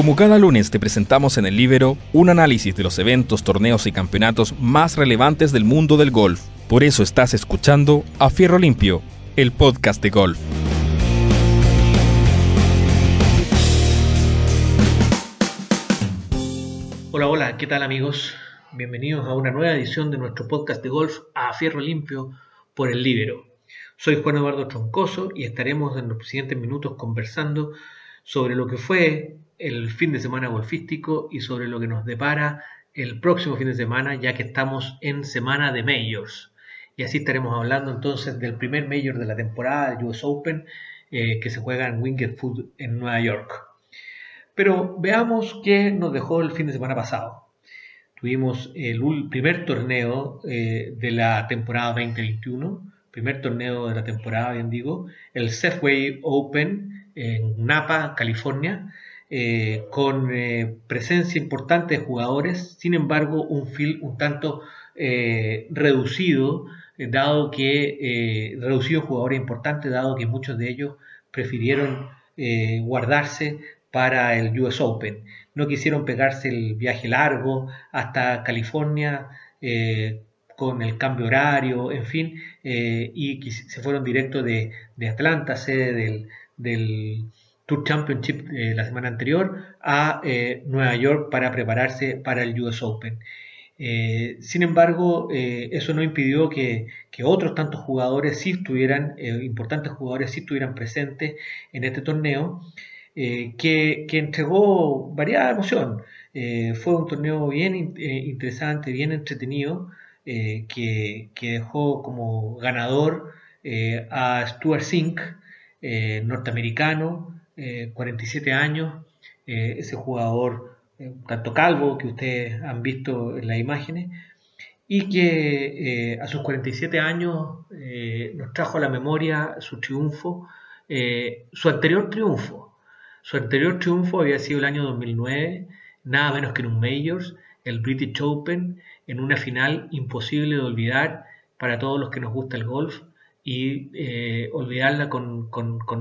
Como cada lunes te presentamos en el Libero un análisis de los eventos, torneos y campeonatos más relevantes del mundo del golf. Por eso estás escuchando A Fierro Limpio, el podcast de golf. Hola, hola, ¿qué tal amigos? Bienvenidos a una nueva edición de nuestro podcast de golf A Fierro Limpio por el Libero. Soy Juan Eduardo Troncoso y estaremos en los siguientes minutos conversando sobre lo que fue el fin de semana golfístico y sobre lo que nos depara el próximo fin de semana, ya que estamos en semana de Majors. Y así estaremos hablando entonces del primer Major de la temporada, el US Open, eh, que se juega en Winged Food en Nueva York. Pero veamos qué nos dejó el fin de semana pasado. Tuvimos el primer torneo eh, de la temporada 2021, primer torneo de la temporada, bien digo, el Safeway Open en Napa, California, eh, con eh, presencia importante de jugadores, sin embargo un field un tanto eh, reducido, dado que reducido jugadores importantes, dado que muchos de ellos prefirieron guardarse para el US Open. No quisieron pegarse el viaje largo hasta California con el cambio horario, en fin, y se fueron directo de, Atlanta, sede del Tour Championship eh, la semana anterior a eh, Nueva York para prepararse para el US Open. Eh, sin embargo, eso no impidió que, otros tantos jugadores sí estuvieran, importantes jugadores sí estuvieran presentes en este torneo, que, entregó variada emoción. fue un torneo bien interesante, bien entretenido, que, dejó como ganador a Stuart Sink, norteamericano, 47 eh, años, eh, ese jugador eh, tanto calvo que ustedes han visto en las imágenes, y que a sus 47 años nos trajo a la memoria su triunfo, su anterior triunfo. Su anterior triunfo había sido el año 2009, nada menos que en un Majors, el British Open, en una final imposible de olvidar para todos los que nos gusta el golf, y eh, olvidarla con,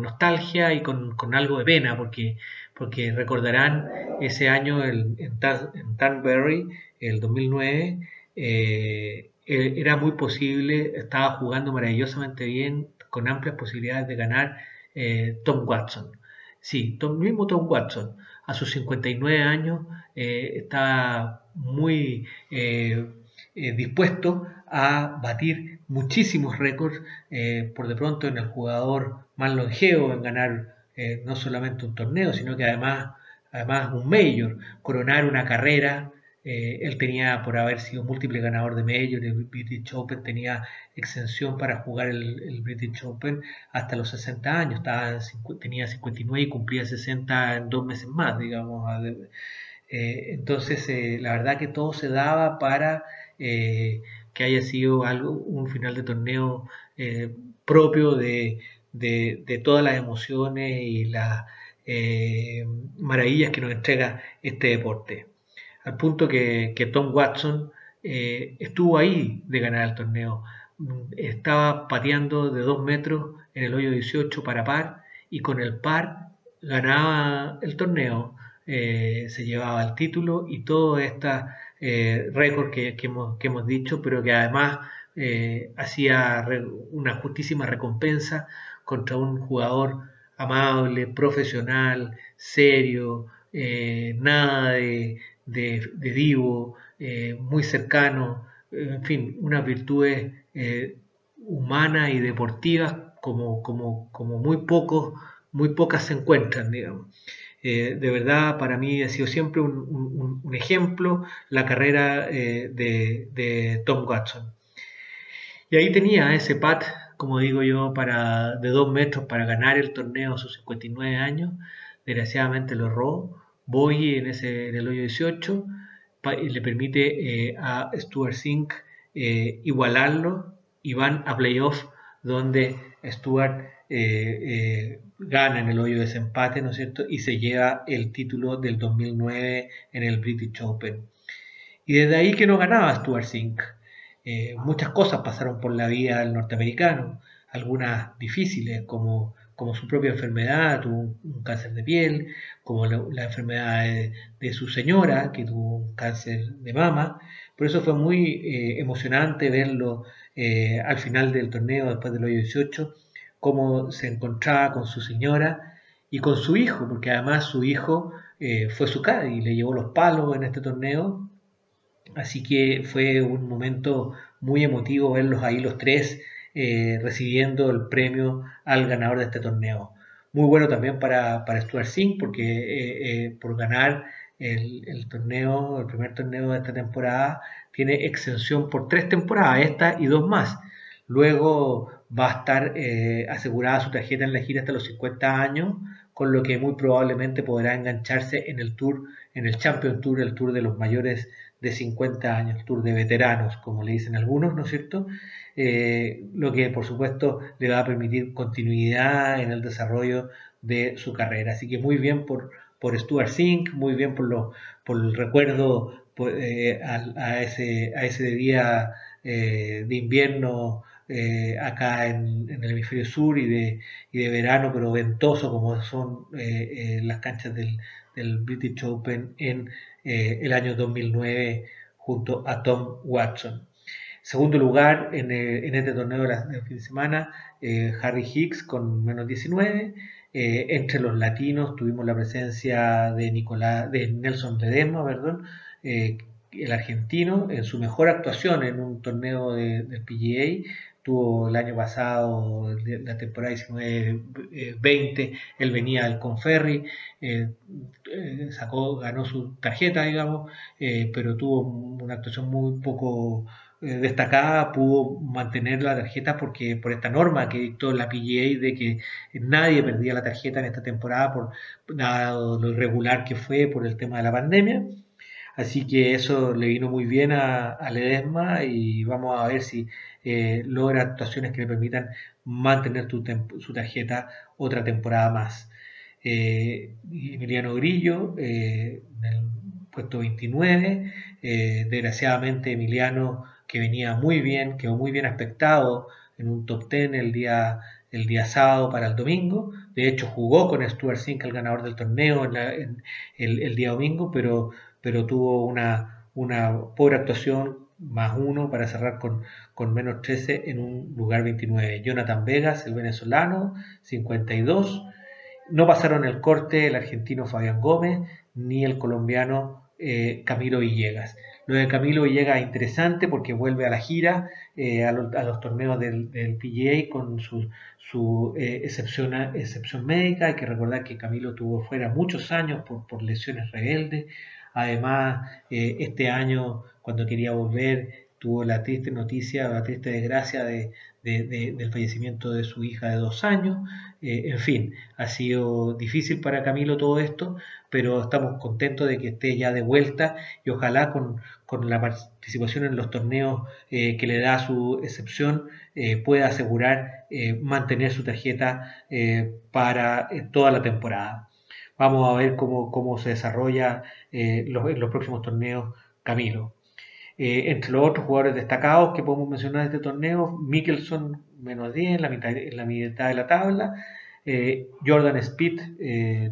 nostalgia y con, algo de pena, porque, porque recordarán ese año el, en, Tanberry, el 2009, eh, e, era muy posible, estaba jugando maravillosamente bien, con amplias posibilidades de ganar eh, Tom Watson. Sí, Tom, mismo Tom Watson, a sus 59 años, estaba muy dispuesto a batir muchísimos récords, eh, por de pronto en el jugador más longevo en ganar eh, no solamente un torneo, sino que además, además un mayor, coronar una carrera. Eh, él tenía, por haber sido múltiple ganador de Major, el British Open, tenía exención para jugar el, British Open hasta los 60 años, estaba, tenía 59 y cumplía 60 en dos meses más, digamos. entonces, la verdad que todo se daba para que haya sido algo, un final de torneo eh, propio de, todas las emociones y las eh, maravillas que nos entrega este deporte. Al punto que, Tom Watson eh, estuvo ahí de ganar el torneo. Estaba pateando de 2 metros en el hoyo 18 para par y con el par ganaba el torneo, se llevaba el título y toda esta eh, récord que, hemos, dicho, pero que además eh, hacía una justísima recompensa contra un jugador amable, profesional, serio, eh, nada de, de, divo, muy cercano, en fin, unas virtudes humanas y deportivas como, como, como muy, pocos, muy pocas se encuentran, digamos. Eh, de verdad, para mí ha sido siempre un, ejemplo la carrera eh, de, Tom Watson. Y ahí tenía ese pat, como digo yo, para, de dos metros para ganar el torneo a sus 59 años. Desgraciadamente lo erró. Voy en, ese, en el hoyo 18 y le permite eh, a Stuart Sink igualarlo y van a playoff donde Stuart gana en el hoyo de desempate, ¿no es cierto? Y se lleva el título del 2009 en el British Open. Y desde ahí que no ganaba Stuart Sink. Eh, muchas cosas pasaron por la vida del norteamericano, algunas difíciles, como, como su propia enfermedad, tuvo un, cáncer de piel, como la, enfermedad de, su señora, que tuvo un cáncer de mama. Por eso fue muy eh, emocionante verlo eh, al final del torneo, después del hoyo 18, cómo se encontraba con su señora y con su hijo, porque además su hijo eh, fue su cara y le llevó los palos en este torneo. Así que fue un momento muy emotivo verlos ahí los tres eh, recibiendo el premio al ganador de este torneo. Muy bueno también para, para Stuart Singh porque eh, por ganar el, torneo, el primer torneo de esta temporada, tiene exención por tres temporadas, esta y dos más. Luego va a estar asegurada su tarjeta en la gira hasta los 50 años, con lo que muy probablemente podrá engancharse en el Tour, en el Champion Tour, el Tour de los mayores de 50 años, Tour de veteranos, como le dicen algunos, ¿no es cierto? Eh, lo que por supuesto le va a permitir continuidad en el desarrollo de su carrera. Así que muy bien por, por Stuart Sink, muy bien por, lo, por el recuerdo eh, a, ese, a ese día eh, de invierno acá en, el hemisferio sur y de, y de verano, pero ventoso como son las canchas del, British Open en el año 2009 junto a Tom Watson. Segundo lugar en, eh, este torneo del fin de semana, eh, Harry Hicks con menos 19. Eh, entre los latinos tuvimos la presencia de, de Nelson Ledesma, perdón, el argentino, en su mejor actuación en un torneo de, del PGA. Tuvo el año pasado, la temporada 19-20, él venía al Conferri, sacó, ganó su tarjeta, digamos, pero tuvo una actuación muy poco eh, destacada pudo mantener la tarjeta porque por esta norma que dictó la PGA de que nadie perdía la tarjeta en esta temporada por dado lo irregular que fue por el tema de la pandemia. Así que eso le vino muy bien a, Ledesma y vamos a ver si eh, logra actuaciones que le permitan mantener su tarjeta otra temporada más. Eh, Emiliano Grillo, en el puesto 29, desgraciadamente Emiliano que venía muy bien, quedó muy bien aspectado en un top 10 el día, el día sábado para el domingo. De hecho, jugó con Stuart Sink, el ganador del torneo, en, el, día domingo, pero, pero tuvo una, una pobre actuación, más uno para cerrar con, con menos 13 en un lugar 29. Jonathan Vegas, el venezolano, 52. No pasaron el corte el argentino Fabián Gómez ni el colombiano eh, Camilo Villegas. Lo de Camilo llega interesante porque vuelve a la gira, eh, a, los torneos del, del, PGA con su, su eh, excepción, excepción médica. Hay que recordar que Camilo tuvo fuera muchos años por, por lesiones rebeldes. Además, eh, este año, cuando quería volver, tuvo la triste noticia, la triste desgracia de, del fallecimiento de su hija de dos años. en fin, ha sido difícil para Camilo todo esto, pero estamos contentos de que esté ya de vuelta y ojalá con, la participación en los torneos eh, que le da su excepción eh, pueda asegurar eh, mantener su tarjeta para toda la temporada. Vamos a ver cómo, cómo se desarrolla los, en los próximos torneos Camilo. entre los otros jugadores destacados que podemos mencionar de este torneo, Mickelson menos 10 en la mitad, en la mitad de la tabla, Jordan Speed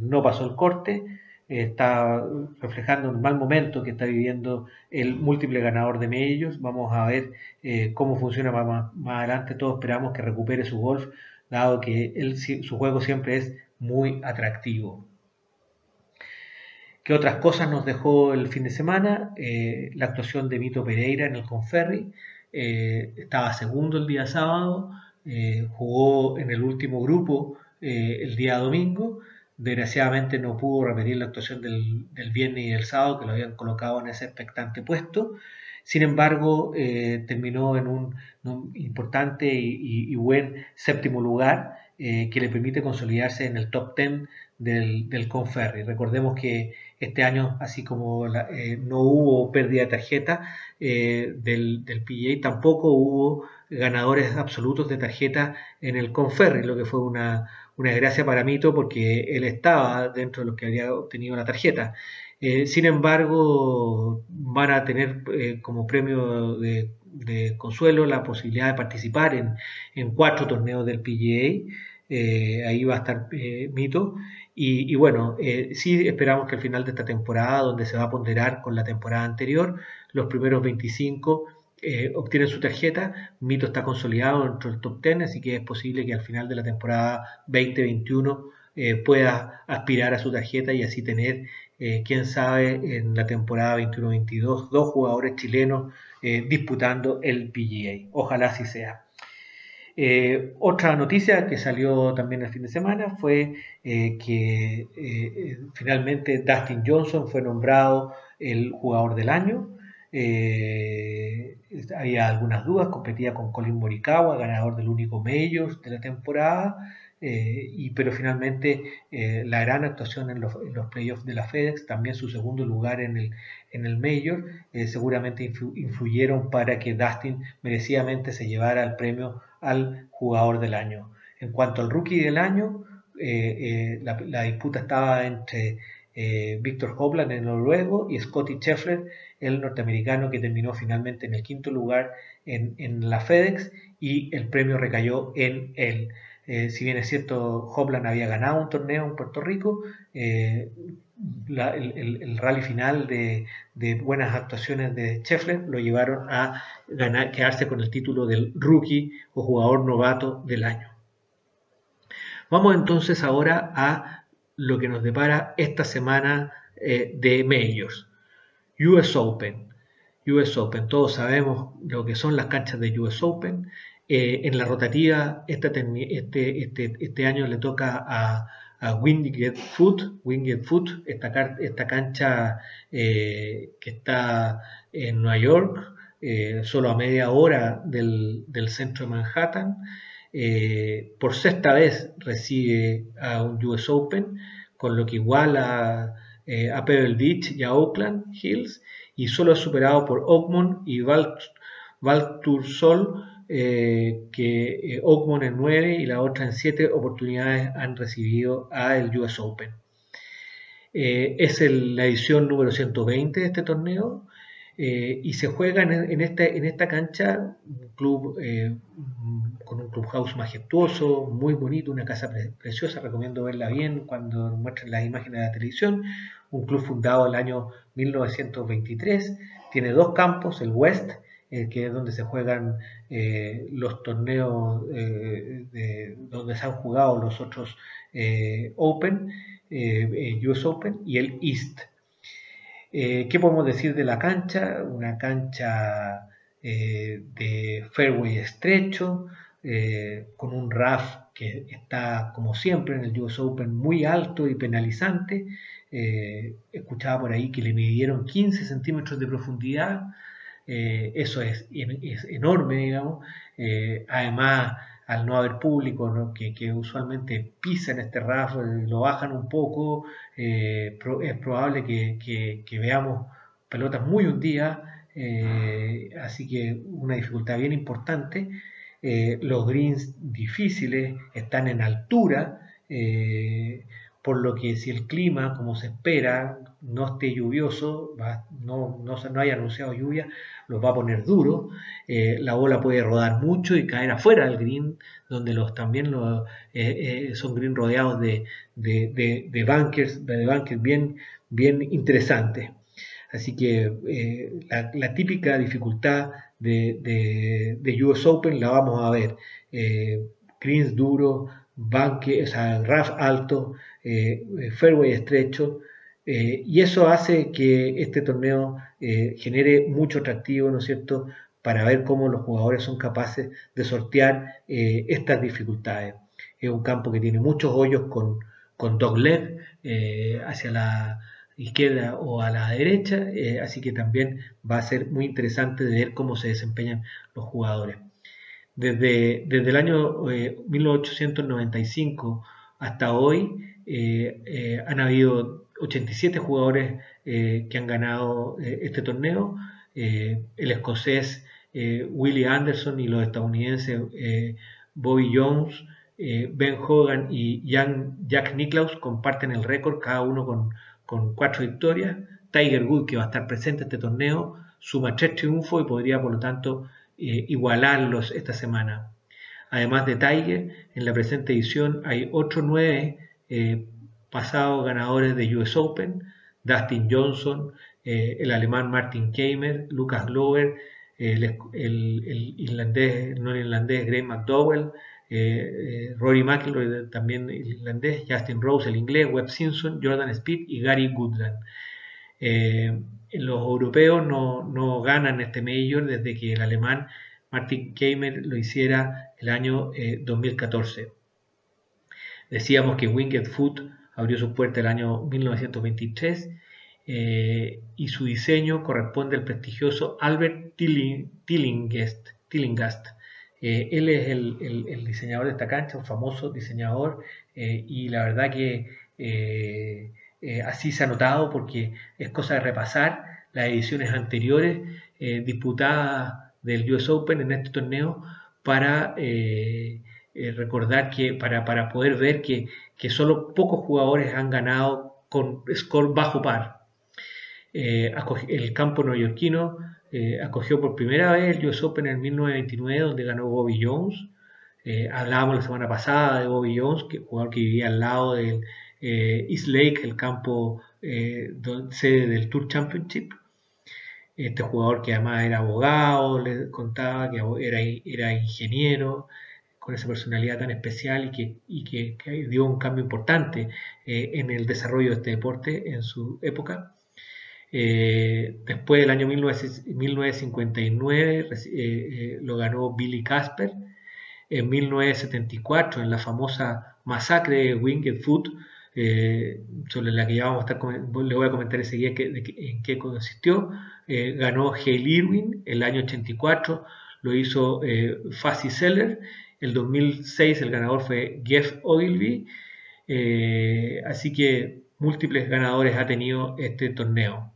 no pasó el corte, está reflejando un mal momento que está viviendo el múltiple ganador de medios. Vamos a ver eh, cómo funciona más, más, adelante. Todos esperamos que recupere su golf, dado que él, su juego siempre es muy atractivo. ¿Qué otras cosas nos dejó el fin de semana? Eh, la actuación de Vito Pereira en el Conferri. Eh, estaba segundo el día sábado, jugó en el último grupo el día domingo Desgraciadamente no pudo repetir la actuación del, viernes y del sábado, que lo habían colocado en ese expectante puesto. Sin embargo, eh, terminó en un, importante y, buen séptimo lugar eh, que le permite consolidarse en el top 10 del, del Conferri. Recordemos que este año, así como eh, no hubo pérdida de tarjeta del, del PGA, tampoco hubo ganadores absolutos de tarjeta en el Conferri, lo que fue una, desgracia para Mito porque él estaba dentro de los que había obtenido la tarjeta. Eh, sin embargo, van a tener eh, como premio de, consuelo la posibilidad de participar en, cuatro torneos del PGA. ahí va a estar Mito. Y, bueno, sí esperamos que al final de esta temporada, donde se va a ponderar con la temporada anterior, los primeros 25 obtienen su tarjeta. Mito está consolidado dentro del top 10, así que es posible que al final de la temporada 2021 pueda aspirar a su tarjeta y así tener eh, quién sabe, en la temporada 21-22, dos jugadores chilenos eh, disputando el PGA. Ojalá así sea. Eh, otra noticia que salió también el fin de semana fue que finalmente Dustin Johnson fue nombrado el jugador del año. había algunas dudas, competía con Colin Morikawa, ganador del único Majors de la temporada. Eh, y, pero finalmente eh, la gran actuación en los, playoffs de la FedEx, también su segundo lugar en el, en el Major, eh, seguramente influyeron para que Dustin merecidamente se llevara el premio al jugador del año. En cuanto al rookie del año, la, disputa estaba entre Víctor Hovland, el noruego, y Scotty Scheffler, el norteamericano que terminó finalmente en el quinto lugar en, en la FedEx y el premio recayó en él. Eh, si bien es cierto, Hopland había ganado un torneo en Puerto Rico, eh, el, rally final de, buenas actuaciones de Scheffler lo llevaron a ganar, quedarse con el título del rookie o jugador novato del año. Vamos entonces ahora a lo que nos depara esta semana eh, de Majors. US Open. US Open, todos sabemos lo que son las canchas de US Open. Eh, en la rotativa, este, este, este, este, año le toca a, a Winged Foot, Winged Foot esta, cancha eh, que está en Nueva York, eh, solo a media hora del, centro de Manhattan. por sexta vez recibe a un US Open, con lo que iguala a Pebble Beach y a Oakland Hills, y solo es superado por Oakmont y Val, Sol eh, que eh, Oakmont en 9 y la otra en 7 oportunidades han recibido a el US Open. Eh, es la edición número 120 de este torneo y se juega en, esta, en cancha un club con un clubhouse majestuoso, muy bonito, una casa preciosa, recomiendo verla bien cuando muestren las imágenes de la televisión, un club fundado el año 1923, tiene dos campos, el West eh, que es donde se juegan eh, los torneos eh, donde se han jugado los otros Open, US Open y el East. ¿Qué podemos decir de la cancha? Una cancha de fairway estrecho, con un RAF que está como siempre en el US Open muy alto y penalizante. escuchaba por ahí que le midieron 15 centímetros de profundidad eh, eso es, enorme, digamos. Eh, además, al no haber público que, usualmente pisan este RAF, lo bajan un poco, eh, es probable que, veamos pelotas muy hundidas, así que una dificultad bien importante. los greens difíciles están en altura, por lo que si el clima, como se espera, no esté lluvioso, no, no, no haya anunciado lluvia, los va a poner duro, eh, la bola puede rodar mucho y caer afuera del green, donde los también eh, eh, son green rodeados de, de, de, bunkers, de bunkers bien, bien interesantes. Así que la, típica dificultad de, de, US Open la vamos a ver. greens duro, bunkers, o sea, RAF alto, fairway estrecho, eh, y eso hace que este torneo eh, genere mucho atractivo, ¿no es cierto?, para ver cómo los jugadores son capaces de sortear eh, estas dificultades. Es un campo que tiene muchos hoyos con, con dogleg hacia la izquierda o a la derecha, así que también va a ser muy interesante de ver cómo se desempeñan los jugadores. Desde, desde el año 1895 hasta hoy han habido 87 jugadores eh, que han ganado eh, este torneo. Eh, el escocés Willie Anderson y los estadounidenses Bobby Jones, Ben Hogan y Jack Nicklaus comparten el récord, cada uno con, con cuatro victorias. Tiger Wood, que va a estar presente en este torneo, suma tres triunfos y podría, por lo tanto, igualarlos esta semana. Además de Tiger, en la presente edición hay otros nueve eh, pasados ganadores de US Open, Dustin Johnson, eh, el alemán Martin Keimer, Lucas Glover, el, irlandés, no irlandés, Graham McDowell, eh, Rory McIlroy, también irlandés, Justin Rose, el inglés, Webb Simpson, Jordan Speed y Gary Goodland. los europeos no, no ganan este Major desde que el alemán Martin Keimer lo hiciera el año 2014. Eh, Decíamos que Winged Foot abrió su puerta el año 1923 eh, y su diseño corresponde al prestigioso Albert Tillingast. Eh, él es el, diseñador de esta cancha, un famoso diseñador, y la verdad que así se ha notado porque es cosa de repasar las ediciones anteriores disputadas del US Open en este torneo para eh, eh, recordar que, para, para, poder ver que, que solo pocos jugadores han ganado con score bajo par. Eh, el campo neoyorquino acogió por primera vez el US Open en 1929, donde ganó Bobby Jones. hablábamos la semana pasada de Bobby Jones, que jugador que vivía al lado del East Lake, el campo sede del Tour Championship este jugador que además era abogado, le contaba que era, era ingeniero, con esa personalidad tan especial y que, que, dio un cambio importante eh, en el desarrollo de este deporte en su época. Eh, después del año 1959 eh, lo ganó Billy Casper. En 1974, en la famosa masacre de Winged Foot, sobre la que ya vamos a estar, le voy a comentar enseguida en qué consistió, ganó Hale Irwin el año 84, lo hizo eh, Seller, el 2006 el ganador fue Jeff Ogilvy, eh, así que múltiples ganadores ha tenido este torneo.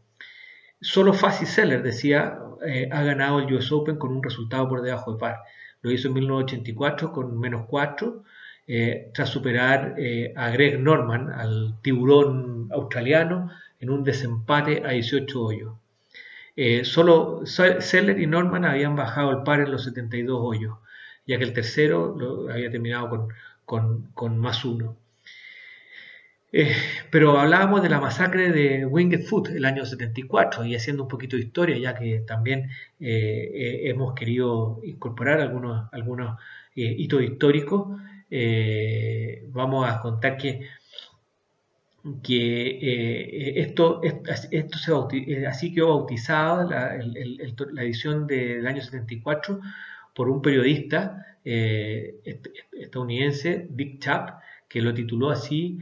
Solo Fassi Seller, decía, eh, ha ganado el US Open con un resultado por debajo de par. Lo hizo en 1984 con menos 4, tras superar a Greg Norman, al tiburón australiano, en un desempate a 18 hoyos. Eh, solo Seller y Norman habían bajado el par en los 72 hoyos, ya que el tercero lo había terminado con, más uno. Eh, pero hablábamos de la masacre de Winged Foot el año 74 y haciendo un poquito de historia, ya que también eh, hemos querido incorporar algunos, algunos hitos históricos. vamos a contar que que eh, esto, esto se eh, así quedó bautizado la, la, edición del año 74 por un periodista eh, estadounidense, Dick Chap, que lo tituló así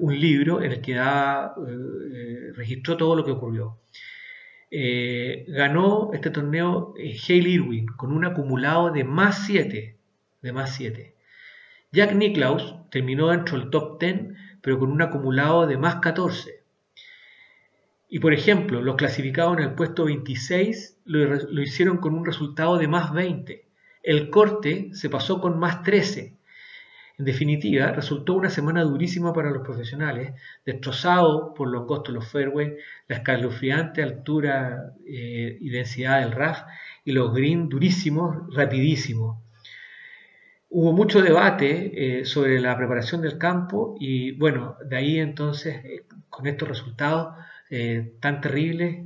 un libro en el que da, registró todo lo que ocurrió. ganó este torneo Hale Irwin con un acumulado de más 7. De más 7. Jack Nicklaus terminó dentro del top 10 pero con un acumulado de más 14. Y por ejemplo, los clasificados en el puesto 26 lo, hicieron con un resultado de más 20. El corte se pasó con más 13. En definitiva, resultó una semana durísima para los profesionales, destrozado por los angostos de los fairways, la escalofriante altura eh, y densidad del RAF y los greens durísimos, rapidísimos. Hubo mucho debate eh, sobre la preparación del campo y bueno, de ahí entonces, eh, con estos resultados tan terribles,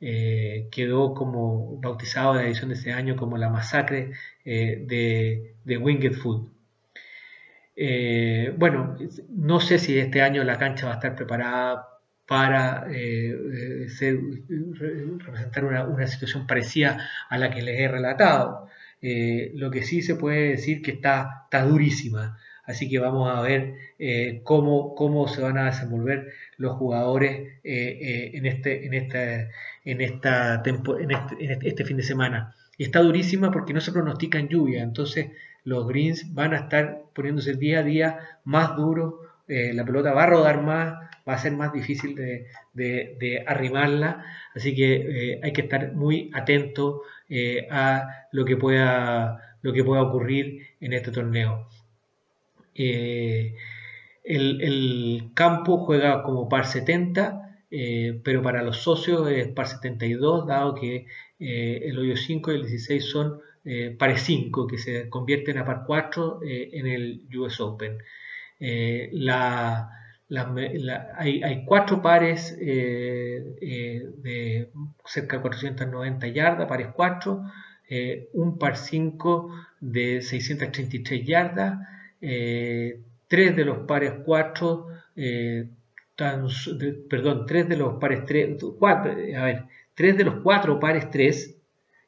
quedó como bautizado la edición de ese año como la masacre de, de, Winged Food. bueno, no sé si este año la cancha va a estar preparada para representar una, una situación parecida a la que les he relatado. Eh, lo que sí se puede decir que está, está durísima. Así que vamos a ver eh, cómo, cómo se van a desenvolver los jugadores eh, en, este, en, esta, en, esta en, este, en este, este, fin de semana. Está durísima porque no se pronostican lluvia, entonces los greens van a estar poniéndose día a día más duros, la pelota va a rodar más, va a ser más difícil de, de, arrimarla, así que hay que estar muy atento eh, a lo que, pueda, lo que pueda ocurrir en este torneo. Eh, el, campo juega como par 70, eh, pero para los socios es par 72, dado que el hoyo 5 y el 16 son eh, pares 5 que se convierten a par 4 eh, en el US Open. La, hay, cuatro pares de cerca de 490 yardas, pares 4, un par 5 de 633 yardas, tres de los pares 4 perdón, tres de los pares 3, a ver, tres de los cuatro pares 3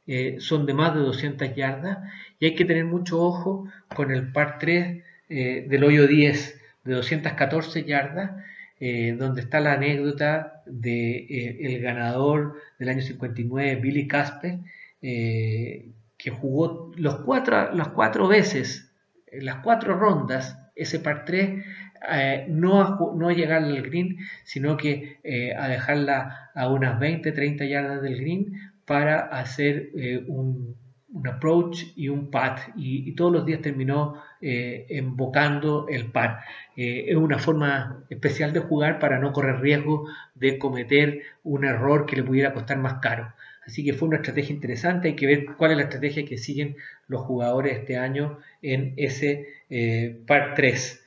eh, son de más de 200 yardas y hay que tener mucho ojo con el par 3 eh, del hoyo 10 de 214 yardas, eh, donde está la anécdota de, el ganador del año 59, Billy Casper, que jugó los cuatro, las cuatro veces, las cuatro rondas, ese par 3 eh, no, a, no llegar al green, sino que eh, a dejarla a unas 20, 30 yardas del green para hacer eh, un, approach y un pat. Y, todos los días terminó embocando el pat. es una forma especial de jugar para no correr riesgo de cometer un error que le pudiera costar más caro. Así que fue una estrategia interesante. Hay que ver cuál es la estrategia que siguen los jugadores este año en ese par 3.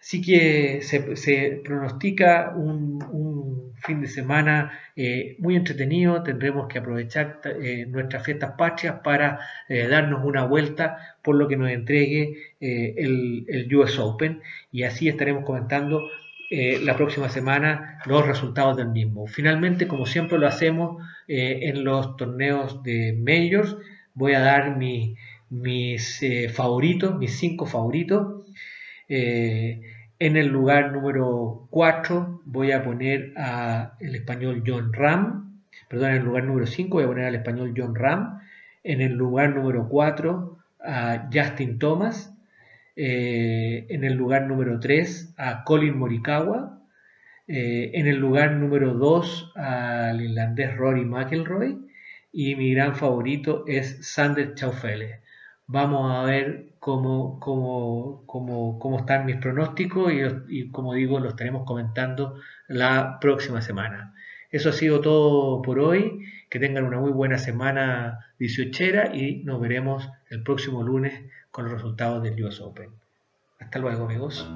Así que se, pronostica un, fin de semana eh, muy entretenido. Tendremos que aprovechar eh, nuestras fiestas patrias para eh, darnos una vuelta por lo que nos entregue el, US Open. Y así estaremos comentando la próxima semana los resultados del mismo. Finalmente, como siempre lo hacemos en los torneos de Majors, voy a dar mis favoritos, mis cinco favoritos. Eh, en el lugar número 4 voy a poner al español John Ram. Perdón, en el lugar número 5 voy a poner al español John Ram. En el lugar número 4 a Justin Thomas. Eh, en el lugar número 3 a Colin Morikawa. Eh, en el lugar número 2 al irlandés Rory McIlroy. Y mi gran favorito es Sander Chaufele. Vamos a ver cómo, cómo, cómo, están mis pronósticos y, como digo, lo estaremos comentando la próxima semana. Eso ha sido todo por hoy. Que tengan una muy buena semana 18 y nos veremos el próximo lunes con los resultados del US Open. Hasta luego amigos.